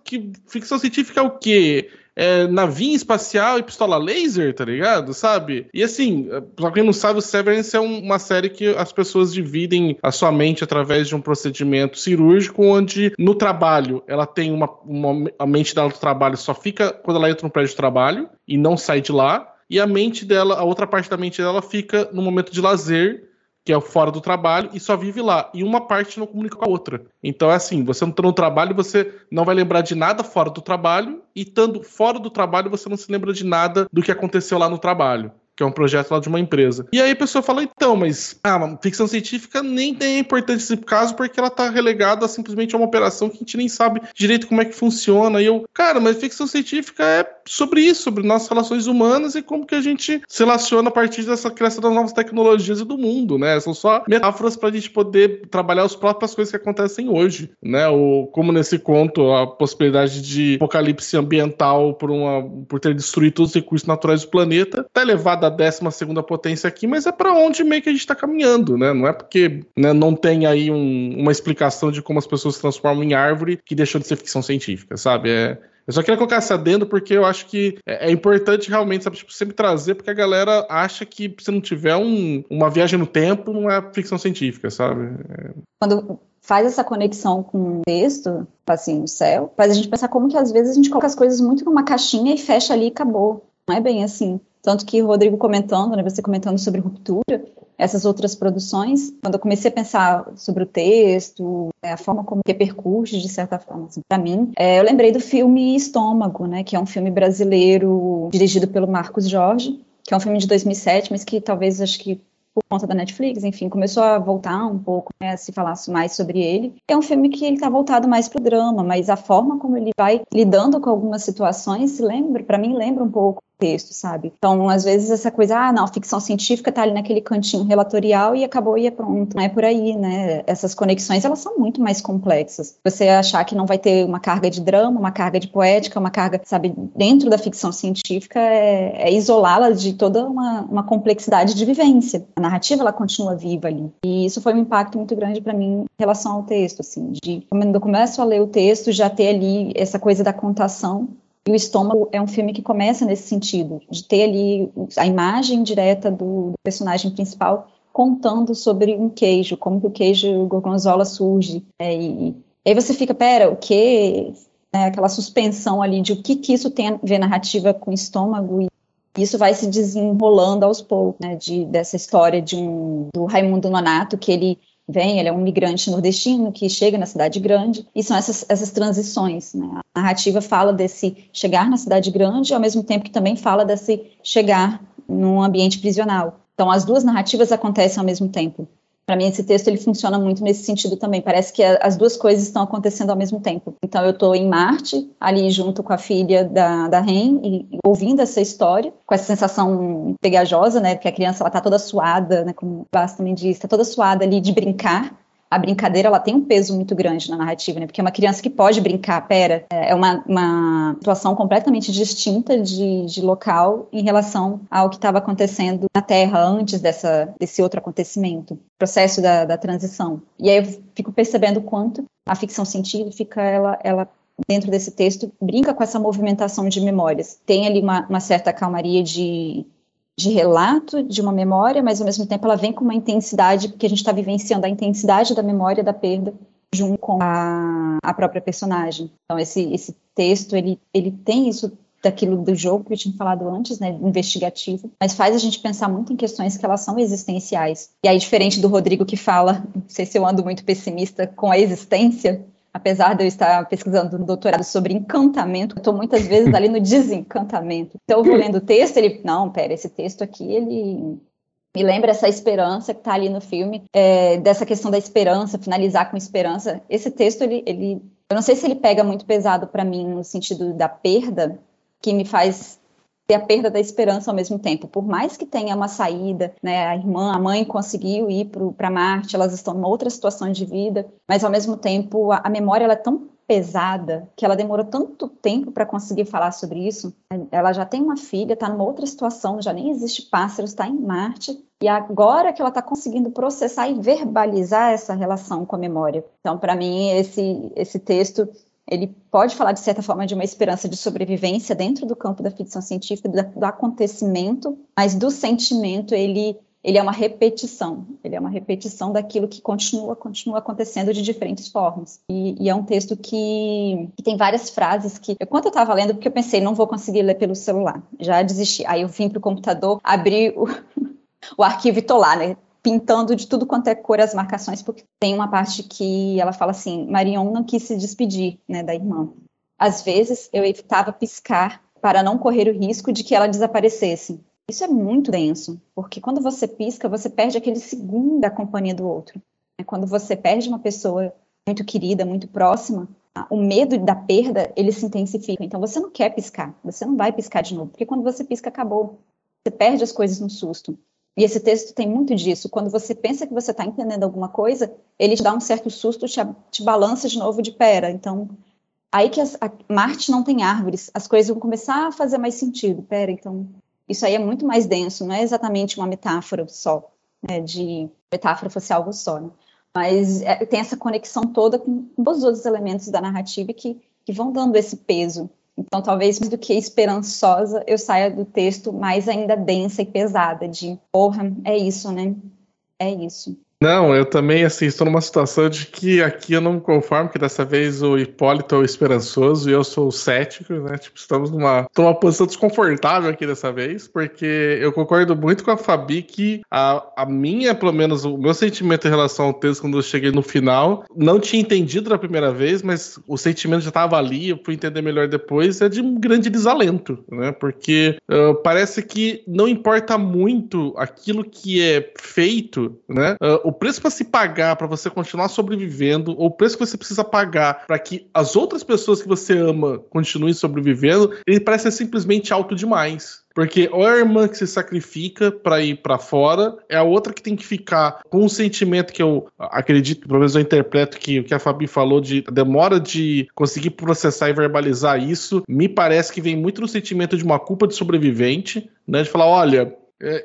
que ficção científica é o quê? É, navinha espacial e pistola laser, tá ligado? Sabe? E assim, pra quem não sabe, o Severance é um, uma série que as pessoas dividem a sua mente através de um procedimento cirúrgico, onde no trabalho ela tem uma, uma. A mente dela do trabalho só fica quando ela entra no prédio de trabalho e não sai de lá. E a mente dela, a outra parte da mente dela fica no momento de lazer que é fora do trabalho, e só vive lá. E uma parte não comunica com a outra. Então é assim: você não está no trabalho, você não vai lembrar de nada fora do trabalho, e estando fora do trabalho, você não se lembra de nada do que aconteceu lá no trabalho que é um projeto lá de uma empresa. E aí a pessoa fala, então, mas ah, ficção científica nem tem importância nesse caso porque ela tá relegada simplesmente a uma operação que a gente nem sabe direito como é que funciona. E eu, cara, mas ficção científica é sobre isso, sobre nossas relações humanas e como que a gente se relaciona a partir dessa criação das novas tecnologias e do mundo, né? São só metáforas para a gente poder trabalhar as próprias coisas que acontecem hoje, né? O, como nesse conto, a possibilidade de apocalipse ambiental por, uma, por ter destruído todos os recursos naturais do planeta, tá elevada da 12 segunda potência aqui, mas é para onde meio que a gente está caminhando, né? Não é porque né, não tem aí um, uma explicação de como as pessoas se transformam em árvore que deixou de ser ficção científica, sabe? É, eu só queria colocar essa adendo porque eu acho que é, é importante realmente, sabe, tipo, sempre trazer, porque a galera acha que se não tiver um, uma viagem no tempo, não é ficção científica, sabe? É... Quando faz essa conexão com o texto, assim, no céu, faz a gente pensar como que às vezes a gente coloca as coisas muito numa caixinha e fecha ali e acabou. Não é bem assim. Tanto que o Rodrigo comentando, né, você comentando sobre ruptura, essas outras produções, quando eu comecei a pensar sobre o texto, né, a forma como repercute, de certa forma, assim, para mim, é, eu lembrei do filme Estômago, né, que é um filme brasileiro dirigido pelo Marcos Jorge, que é um filme de 2007, mas que talvez, acho que por conta da Netflix, enfim, começou a voltar um pouco, né, a se falar mais sobre ele. É um filme que ele está voltado mais para o drama, mas a forma como ele vai lidando com algumas situações, lembra, para mim lembra um pouco texto, sabe? Então, às vezes, essa coisa, ah, não, ficção científica tá ali naquele cantinho relatorial e acabou e é pronto. Não é por aí, né? Essas conexões, elas são muito mais complexas. Você achar que não vai ter uma carga de drama, uma carga de poética, uma carga, sabe, dentro da ficção científica, é, é isolá-la de toda uma, uma complexidade de vivência. A narrativa, ela continua viva ali. E isso foi um impacto muito grande para mim em relação ao texto, assim, de quando eu começo a ler o texto, já ter ali essa coisa da contação e o estômago é um filme que começa nesse sentido, de ter ali a imagem direta do, do personagem principal contando sobre um queijo, como que o queijo gorgonzola surge. É, e, e, aí você fica, pera, o que? É, aquela suspensão ali de o que, que isso tem a ver narrativa com o estômago e isso vai se desenrolando aos poucos, né, de, dessa história de um, do Raimundo Nonato, que ele vem, ele é um migrante nordestino que chega na cidade grande, e são essas, essas transições. Né? A narrativa fala desse chegar na cidade grande, ao mesmo tempo que também fala desse chegar num ambiente prisional. Então, as duas narrativas acontecem ao mesmo tempo para mim esse texto ele funciona muito nesse sentido também. Parece que a, as duas coisas estão acontecendo ao mesmo tempo. Então eu estou em Marte, ali junto com a filha da, da Ren, e, e, ouvindo essa história, com essa sensação pegajosa, né? Porque a criança ela tá toda suada, né? Como o Basta também disse, tá toda suada ali de brincar a brincadeira ela tem um peso muito grande na narrativa, né? Porque é uma criança que pode brincar, pera, é uma, uma situação completamente distinta de, de local em relação ao que estava acontecendo na Terra antes dessa, desse outro acontecimento, processo da, da transição. E aí eu fico percebendo quanto a ficção científica, ela, ela dentro desse texto, brinca com essa movimentação de memórias. Tem ali uma, uma certa calmaria de de relato de uma memória, mas ao mesmo tempo ela vem com uma intensidade, porque a gente está vivenciando a intensidade da memória da perda junto com a, a própria personagem. Então esse, esse texto, ele, ele tem isso daquilo do jogo que eu tinha falado antes, né, investigativo, mas faz a gente pensar muito em questões que elas são existenciais. E aí, diferente do Rodrigo que fala, não sei se eu ando muito pessimista com a existência, apesar de eu estar pesquisando no doutorado sobre encantamento, eu estou muitas vezes ali no desencantamento. Então eu vou lendo o texto, ele, não, pera, esse texto aqui, ele me lembra essa esperança que está ali no filme, é, dessa questão da esperança, finalizar com esperança. Esse texto, ele, ele eu não sei se ele pega muito pesado para mim no sentido da perda, que me faz ter a perda da esperança ao mesmo tempo. Por mais que tenha uma saída, né, a irmã, a mãe conseguiu ir para Marte, elas estão numa outra situação de vida, mas ao mesmo tempo a, a memória ela é tão pesada que ela demorou tanto tempo para conseguir falar sobre isso. Ela já tem uma filha, está numa outra situação, já nem existe pássaros, está em Marte. E agora que ela está conseguindo processar e verbalizar essa relação com a memória. Então, para mim, esse, esse texto ele pode falar, de certa forma, de uma esperança de sobrevivência dentro do campo da ficção científica, do, acontecimento, mas do sentimento, ele, ele é uma repetição. Ele é uma repetição daquilo que continua, continua acontecendo de diferentes formas. E, e é um texto que, que, tem várias frases que, eu, quando eu estava lendo, porque eu pensei, não vou conseguir ler pelo celular, já desisti. Aí eu vim para o computador, abri o, o arquivo e tô lá, né? Pintando de tudo quanto é cor as marcações, porque tem uma parte que ela fala assim: Marion não quis se despedir né, da irmã. Às vezes eu evitava piscar para não correr o risco de que ela desaparecesse. Isso é muito denso, porque quando você pisca, você perde aquele segundo da companhia do outro. Quando você perde uma pessoa muito querida, muito próxima, o medo da perda ele se intensifica. Então você não quer piscar, você não vai piscar de novo, porque quando você pisca acabou. Você perde as coisas no susto. E esse texto tem muito disso. Quando você pensa que você está entendendo alguma coisa, ele te dá um certo susto, te, te balança de novo de pera. Então, aí que as, a, Marte não tem árvores, as coisas vão começar a fazer mais sentido. Pera, então, Isso aí é muito mais denso, não é exatamente uma metáfora só, né, de metáfora fosse algo só, né? mas é, tem essa conexão toda com, com os outros elementos da narrativa que, que vão dando esse peso. Então, talvez mais do que esperançosa, eu saia do texto mais ainda densa e pesada, de porra, é isso, né? É isso. Não, eu também, assim, estou numa situação de que aqui eu não me conformo, que dessa vez o Hipólito é o esperançoso e eu sou o cético, né? Tipo, estamos numa, numa posição desconfortável aqui dessa vez, porque eu concordo muito com a Fabi que a, a minha, pelo menos, o meu sentimento em relação ao texto quando eu cheguei no final, não tinha entendido da primeira vez, mas o sentimento já estava ali, eu fui entender melhor depois, é de um grande desalento, né? Porque uh, parece que não importa muito aquilo que é feito, né? Uh, o preço para se pagar para você continuar sobrevivendo, ou o preço que você precisa pagar para que as outras pessoas que você ama continuem sobrevivendo, ele parece simplesmente alto demais. Porque ou é a irmã que se sacrifica para ir para fora, é a outra que tem que ficar com um sentimento que eu acredito, pelo menos eu interpreto que o que a Fabi falou de demora de conseguir processar e verbalizar isso, me parece que vem muito no sentimento de uma culpa de sobrevivente, né? De falar, olha,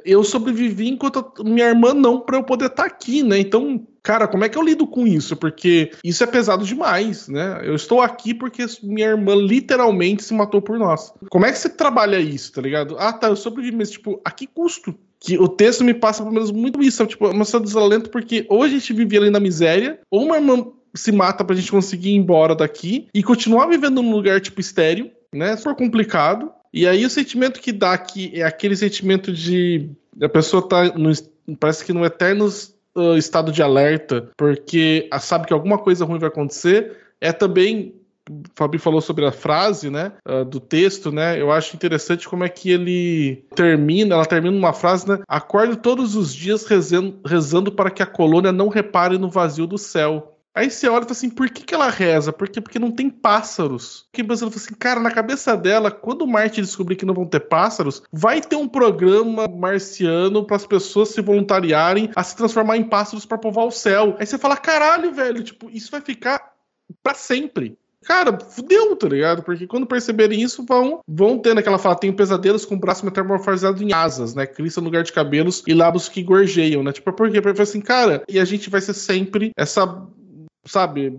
eu sobrevivi enquanto minha irmã não para eu poder estar tá aqui, né? Então, cara, como é que eu lido com isso? Porque isso é pesado demais, né? Eu estou aqui porque minha irmã literalmente se matou por nós. Como é que você trabalha isso, tá ligado? Ah, tá, eu sobrevivi, mas tipo, a que custo? Que o texto me passa pelo menos muito isso, tipo, é uma desalento porque ou a gente vivia ali na miséria, ou uma irmã se mata pra gente conseguir ir embora daqui e continuar vivendo num lugar tipo estéreo, né? Super complicado. E aí o sentimento que dá aqui é aquele sentimento de a pessoa tá no, parece que no eterno uh, estado de alerta, porque sabe que alguma coisa ruim vai acontecer. É também o Fabi falou sobre a frase, né, uh, do texto, né? Eu acho interessante como é que ele termina, ela termina uma frase, né? Acordo todos os dias rezando, rezando para que a colônia não repare no vazio do céu. Aí você olha e fala assim, por que, que ela reza? Porque, porque não tem pássaros. Porque pensando assim, cara, na cabeça dela, quando Marte descobrir que não vão ter pássaros, vai ter um programa marciano para as pessoas se voluntariarem a se transformar em pássaros para povoar o céu. Aí você fala, caralho, velho, tipo, isso vai ficar para sempre. Cara, fudeu, tá ligado? Porque quando perceberem isso, vão, vão ter naquela fala, tem pesadelos com o braço metamorfoseado em asas, né? Crista no lugar de cabelos e lábios que gorjeiam, né? Tipo, por quê? Porque assim, cara, e a gente vai ser sempre essa sabe,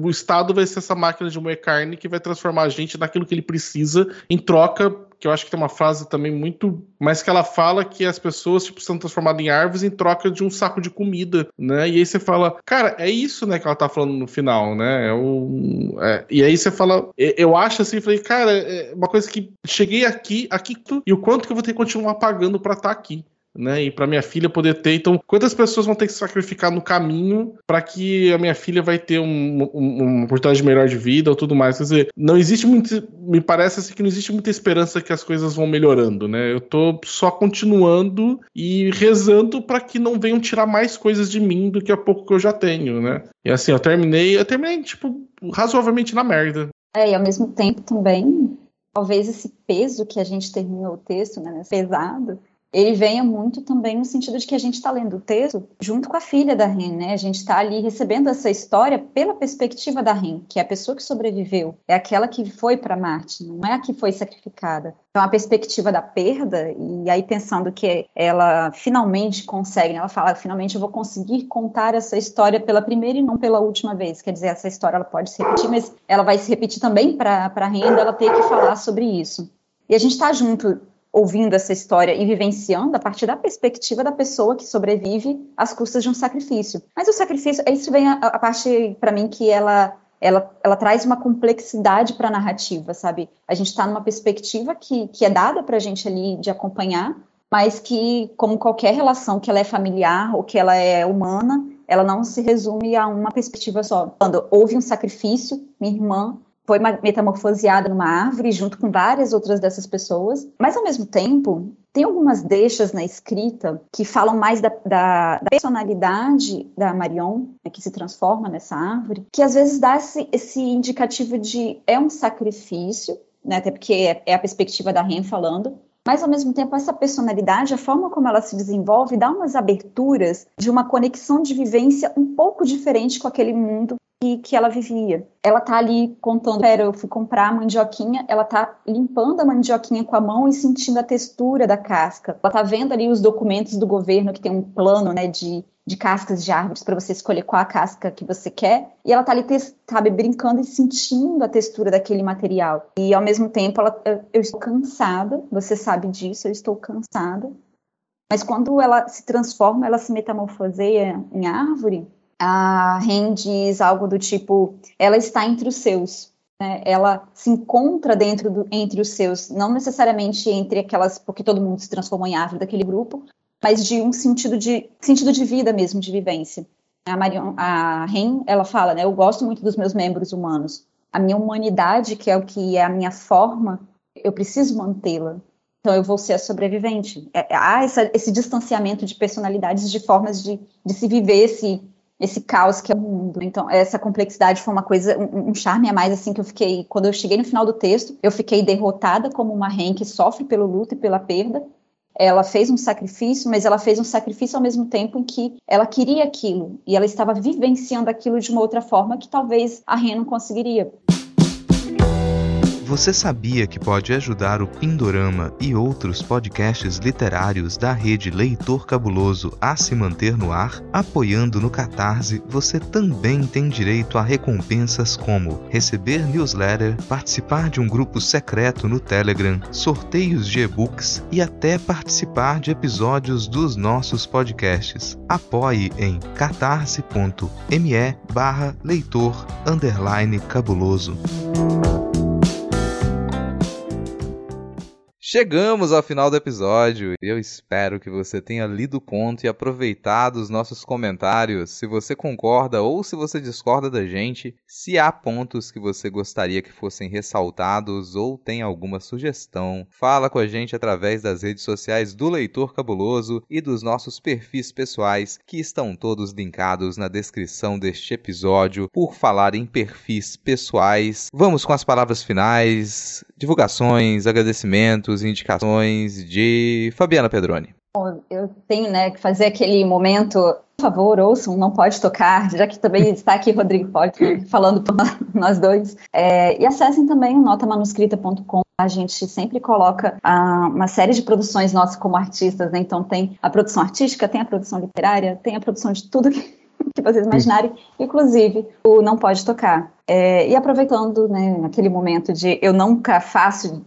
o Estado vai ser essa máquina de moer carne que vai transformar a gente naquilo que ele precisa em troca, que eu acho que tem uma frase também muito, mas que ela fala que as pessoas tipo são transformadas em árvores em troca de um saco de comida, né? E aí você fala, cara, é isso, né, que ela tá falando no final, né? É o, é, e aí você fala, eu acho assim, falei, cara, é uma coisa que cheguei aqui, aqui e o quanto que eu vou ter que continuar pagando para estar tá aqui né? E para minha filha poder ter. Então, quantas pessoas vão ter que sacrificar no caminho para que a minha filha vai ter um, um, uma oportunidade melhor de vida ou tudo mais? Quer dizer, não existe muito. Me parece assim que não existe muita esperança que as coisas vão melhorando, né? Eu tô só continuando e rezando para que não venham tirar mais coisas de mim do que a pouco que eu já tenho, né? E assim, eu terminei, eu terminei, tipo, razoavelmente na merda. É, e ao mesmo tempo também, talvez esse peso que a gente terminou o texto, né, pesado, ele venha muito também no sentido de que a gente está lendo o texto junto com a filha da Ren, né? A gente está ali recebendo essa história pela perspectiva da Ren, que é a pessoa que sobreviveu, é aquela que foi para Marte, não é a que foi sacrificada. Então, a perspectiva da perda, e aí pensando que ela finalmente consegue, né? ela fala, finalmente eu vou conseguir contar essa história pela primeira e não pela última vez. Quer dizer, essa história ela pode se repetir, mas ela vai se repetir também para a Ren, ela ter que falar sobre isso. E a gente está junto ouvindo essa história e vivenciando a partir da perspectiva da pessoa que sobrevive às custas de um sacrifício. Mas o sacrifício, isso vem a, a parte para mim que ela ela, ela traz uma complexidade para a narrativa, sabe? A gente está numa perspectiva que, que é dada para a gente ali de acompanhar, mas que, como qualquer relação que ela é familiar ou que ela é humana, ela não se resume a uma perspectiva só. Quando houve um sacrifício, minha irmã foi metamorfoseada numa árvore junto com várias outras dessas pessoas, mas ao mesmo tempo tem algumas deixas na escrita que falam mais da, da, da personalidade da Marion, né, que se transforma nessa árvore, que às vezes dá esse, esse indicativo de é um sacrifício, né, até porque é, é a perspectiva da Ren falando, mas ao mesmo tempo essa personalidade, a forma como ela se desenvolve, dá umas aberturas de uma conexão de vivência um pouco diferente com aquele mundo que, que ela vivia. Ela tá ali contando, pera, eu fui comprar a mandioquinha, ela tá limpando a mandioquinha com a mão e sentindo a textura da casca. Ela tá vendo ali os documentos do governo que tem um plano, né, de, de cascas de árvores para você escolher qual a casca que você quer. E ela tá ali, sabe, brincando e sentindo a textura daquele material. E ao mesmo tempo, ela, eu, estou cansada, você sabe disso, eu estou cansada. Mas quando ela se transforma, ela se metamorfoseia em árvore, a Ren diz algo do tipo: ela está entre os seus. Né? Ela se encontra dentro do, entre os seus, não necessariamente entre aquelas, porque todo mundo se transformou em árvore daquele grupo, mas de um sentido de sentido de vida mesmo, de vivência. A, Marion, a Ren, ela fala, né? Eu gosto muito dos meus membros humanos. A minha humanidade, que é o que é a minha forma, eu preciso mantê-la. Então eu vou ser a sobrevivente. É, há essa, esse distanciamento de personalidades, de formas de, de se viver esse esse caos que é o mundo. Então, essa complexidade foi uma coisa, um, um, charme a mais, assim, que eu fiquei, quando eu cheguei no final do texto, eu fiquei derrotada como uma Ren que sofre pelo luto e pela perda. Ela fez um sacrifício, mas ela fez um sacrifício ao mesmo tempo em que ela queria aquilo, e ela estava vivenciando aquilo de uma outra forma que talvez a Ren não conseguiria. Você sabia que pode ajudar o Pindorama e outros podcasts literários da rede Leitor Cabuloso a se manter no ar? Apoiando no Catarse, você também tem direito a recompensas como receber newsletter, participar de um grupo secreto no Telegram, sorteios de e-books e até participar de episódios dos nossos podcasts. Apoie em catarse.me leitor cabuloso. Chegamos ao final do episódio. Eu espero que você tenha lido o conto e aproveitado os nossos comentários. Se você concorda ou se você discorda da gente, se há pontos que você gostaria que fossem ressaltados ou tem alguma sugestão, fala com a gente através das redes sociais do Leitor Cabuloso e dos nossos perfis pessoais, que estão todos linkados na descrição deste episódio. Por falar em perfis pessoais, vamos com as palavras finais, divulgações, agradecimentos indicações de Fabiana Pedroni. Bom, eu tenho né, que fazer aquele momento por favor, ouçam, não pode tocar, já que também está aqui Rodrigo Pode falando por nós dois. É, e acessem também o notamanuscrita.com. A gente sempre coloca ah, uma série de produções nossas como artistas, né? Então tem a produção artística, tem a produção literária, tem a produção de tudo que, que vocês imaginarem, inclusive o Não Pode Tocar. É, e aproveitando né, aquele momento de eu nunca faço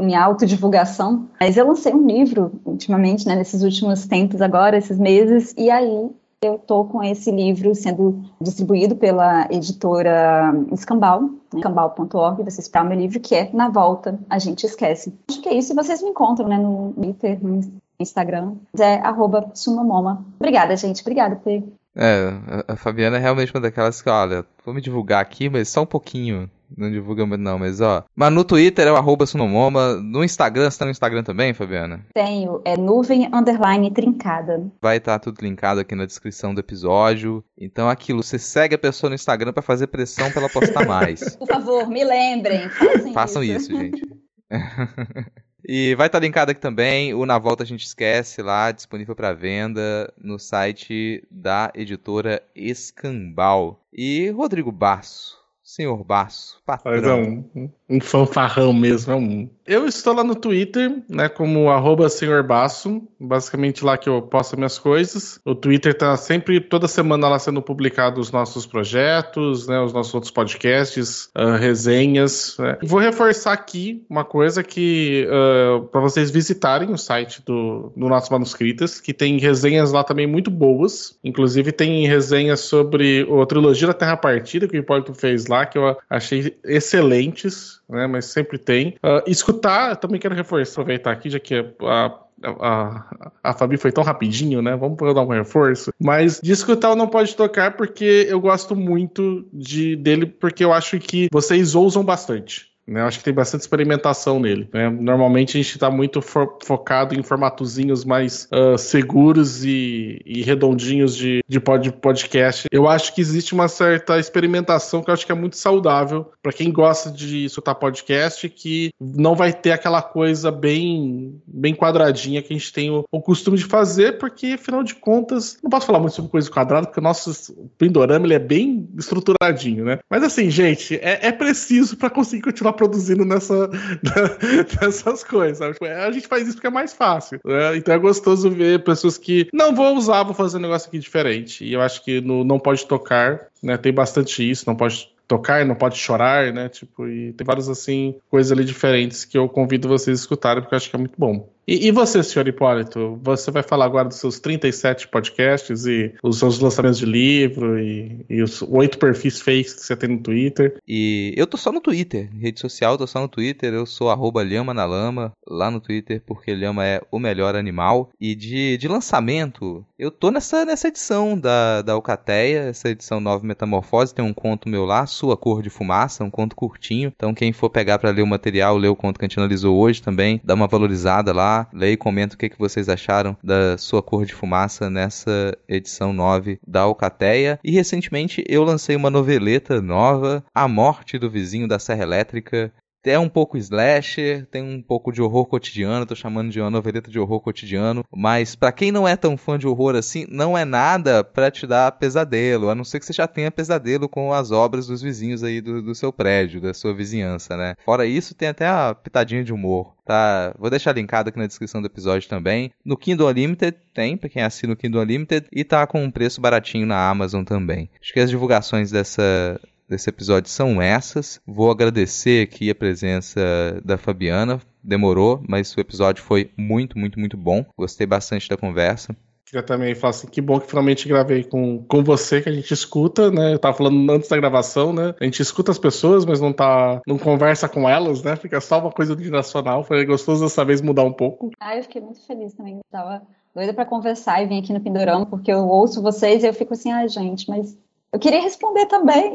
minha autodivulgação, mas eu lancei um livro ultimamente, né, nesses últimos tempos agora, esses meses, e aí eu tô com esse livro sendo distribuído pela editora Escambau, né, vocês para meu livro, que é Na Volta, a gente esquece. Acho que é isso, e vocês me encontram, né, no Twitter, no Instagram, é arroba sumamoma. Obrigada, gente, obrigada por é, a Fabiana é realmente uma daquelas que, olha, vou me divulgar aqui, mas só um pouquinho. Não divulga muito não, mas ó. Mas no Twitter é o arroba Sunomoma. No Instagram, você tá no Instagram também, Fabiana? Tenho, é nuvem underline trincada. Vai estar tá tudo linkado aqui na descrição do episódio. Então aquilo, você segue a pessoa no Instagram para fazer pressão pra ela postar mais. Por favor, me lembrem. Façam isso, isso gente. E vai estar linkado aqui também o Na Volta a gente esquece lá, disponível para venda no site da editora Escambau. E Rodrigo Basso, senhor Basso, patrão. É um, fanfarrão mesmo, é um eu estou lá no Twitter, né, como arroba senhor Basso, basicamente lá que eu posto minhas coisas. O Twitter tá sempre, toda semana lá sendo publicado os nossos projetos, né, os nossos outros podcasts, uh, resenhas. Né. Vou reforçar aqui uma coisa que, uh, ah, para vocês visitarem o site do, do Nossos Manuscritas, que tem resenhas lá também muito boas. Inclusive tem resenhas sobre a trilogia da Terra Partida, que o Hipólito fez lá, que eu achei excelentes né? Mas sempre tem. Uh, escutar, também quero reforçar, aproveitar aqui, já que a, a, a Fabi foi tão rapidinho, né? Vamos dar um reforço. Mas de escutar o Não Pode Tocar, porque eu gosto muito de, dele, porque eu acho que vocês ousam bastante. Né? Acho que tem bastante experimentação nele. Né? Normalmente a gente está muito fo focado em formatozinhos mais uh, seguros e, e, redondinhos de, de podcast. Eu acho que existe uma certa experimentação que eu acho que é muito saudável para quem gosta de escutar podcast, que não vai ter aquela coisa bem, bem quadradinha que a gente tem o, o costume de fazer, porque afinal de contas, não posso falar muito sobre coisa quadrada, porque o nosso Pindorama ele é bem estruturadinho, né? Mas assim, gente, é, é preciso para conseguir continuar produzindo nessa, nessas coisas. Sabe? Tipo, a gente faz isso porque é mais fácil. Né? Então é gostoso ver pessoas que não vou usar, vou fazer um negócio aqui diferente. E eu acho que no Não Pode Tocar, né, tem bastante isso, não pode tocar não pode chorar, né? Tipo, e tem várias assim coisas ali diferentes que eu convido vocês a escutarem porque eu acho que é muito bom. E, e, você, senhor Hipólito? Você vai falar agora dos seus 37 podcasts e os seus lançamentos de livro e, e os oito perfis fakes que você tem no Twitter. E eu tô só no Twitter, rede social, tô só no Twitter. Eu sou arroba Lhama na Lama, lá no Twitter, porque Lhama é o melhor animal. E de, de lançamento, eu tô nessa, nessa edição da, da Alcateia, essa edição 9 Metamorfose. Tem um conto meu lá, Sua Cor de Fumaça, um conto curtinho. Então, quem for pegar para ler o material, ler o conto que a gente analisou hoje também, dá uma valorizada lá leia e comenta o que, que vocês acharam da sua cor de fumaça nessa edição 9 da Alcateia. E recentemente eu lancei uma noveleta nova, A Morte do Vizinho da Serra Elétrica. É um pouco slasher, tem um pouco de horror cotidiano, tô chamando de uma noveleta de horror cotidiano, mas para quem não é tão fã de horror assim, não é nada para te dar pesadelo, a não ser que você já tenha pesadelo com as obras dos vizinhos aí do, do seu prédio, da sua vizinhança, né? Fora isso, tem até a pitadinha de humor. Tá, vou deixar linkado aqui na descrição do episódio também. No Kindle Unlimited tem, para quem assina o Kindle Unlimited, e tá com um preço baratinho na Amazon também. Acho que as divulgações dessa desse episódio são essas. Vou agradecer aqui a presença da Fabiana. Demorou, mas o episódio foi muito, muito, muito bom. Gostei bastante da conversa. Queria também falar assim, que bom que finalmente gravei com, com você, que a gente escuta, né? Eu tava falando antes da gravação, né? A gente escuta as pessoas, mas não tá. não conversa com elas, né? Fica só uma coisa nacional. Foi gostoso dessa vez mudar um pouco. Ah, eu fiquei muito feliz também. Eu tava doida pra conversar e vim aqui no Pindorama, porque eu ouço vocês e eu fico assim, ai, ah, gente, mas eu queria responder também.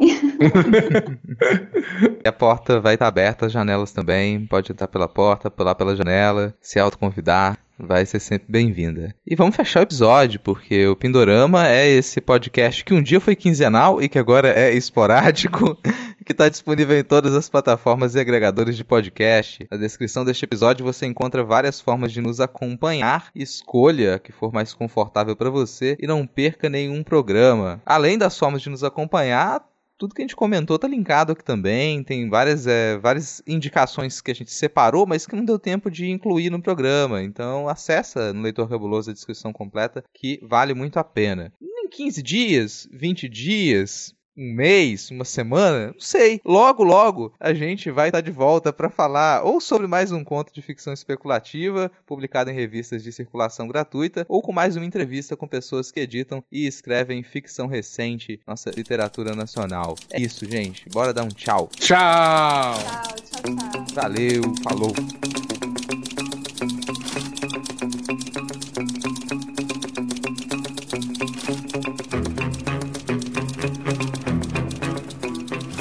a porta vai estar aberta, as janelas também. Pode entrar pela porta, pular pela janela, se autoconvidar vai ser sempre bem-vinda. E vamos fechar o episódio, porque o Pindorama é esse podcast que um dia foi quinzenal e que agora é esporádico, que está disponível em todas as plataformas e agregadores de podcast. Na descrição deste episódio você encontra várias formas de nos acompanhar. Escolha que for mais confortável para você e não perca nenhum programa. Além das formas de nos acompanhar, tudo que a gente comentou tá linkado aqui também. Tem várias, é, várias indicações que a gente separou, mas que não deu tempo de incluir no programa. Então acessa no Leitor Cabuloso a descrição completa, que vale muito a pena. Em 15 dias, 20 dias, um mês, uma semana, não sei. Logo, logo a gente vai estar de volta para falar ou sobre mais um conto de ficção especulativa publicado em revistas de circulação gratuita, ou com mais uma entrevista com pessoas que editam e escrevem ficção recente, nossa literatura nacional. É isso, gente. Bora dar um tchau. Tchau. Tchau, tchau, tchau. Valeu, falou.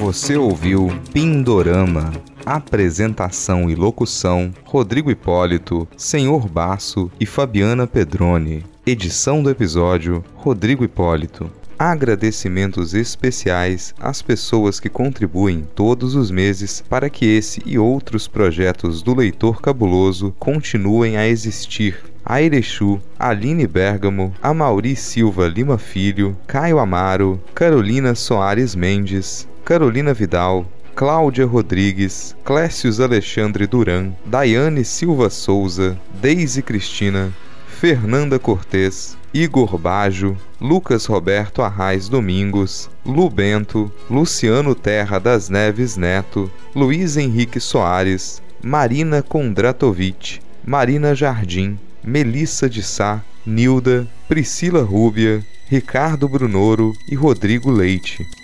Você ouviu Pindorama. Apresentação e locução: Rodrigo Hipólito, Senhor Baço e Fabiana Pedrone. Edição do episódio: Rodrigo Hipólito. Agradecimentos especiais às pessoas que contribuem todos os meses para que esse e outros projetos do Leitor Cabuloso continuem a existir. A Erechu, Aline Bergamo, Amauri Silva Lima Filho, Caio Amaro, Carolina Soares Mendes, Carolina Vidal, Cláudia Rodrigues, Clécius Alexandre Duran, Daiane Silva Souza, Deise Cristina, Fernanda Cortês, Igor Bajo, Lucas Roberto Arraes Domingos, Lu Bento, Luciano Terra das Neves Neto, Luiz Henrique Soares, Marina Kondratovic, Marina Jardim, Melissa de Sá, Nilda, Priscila Rúbia, Ricardo Brunoro e Rodrigo Leite.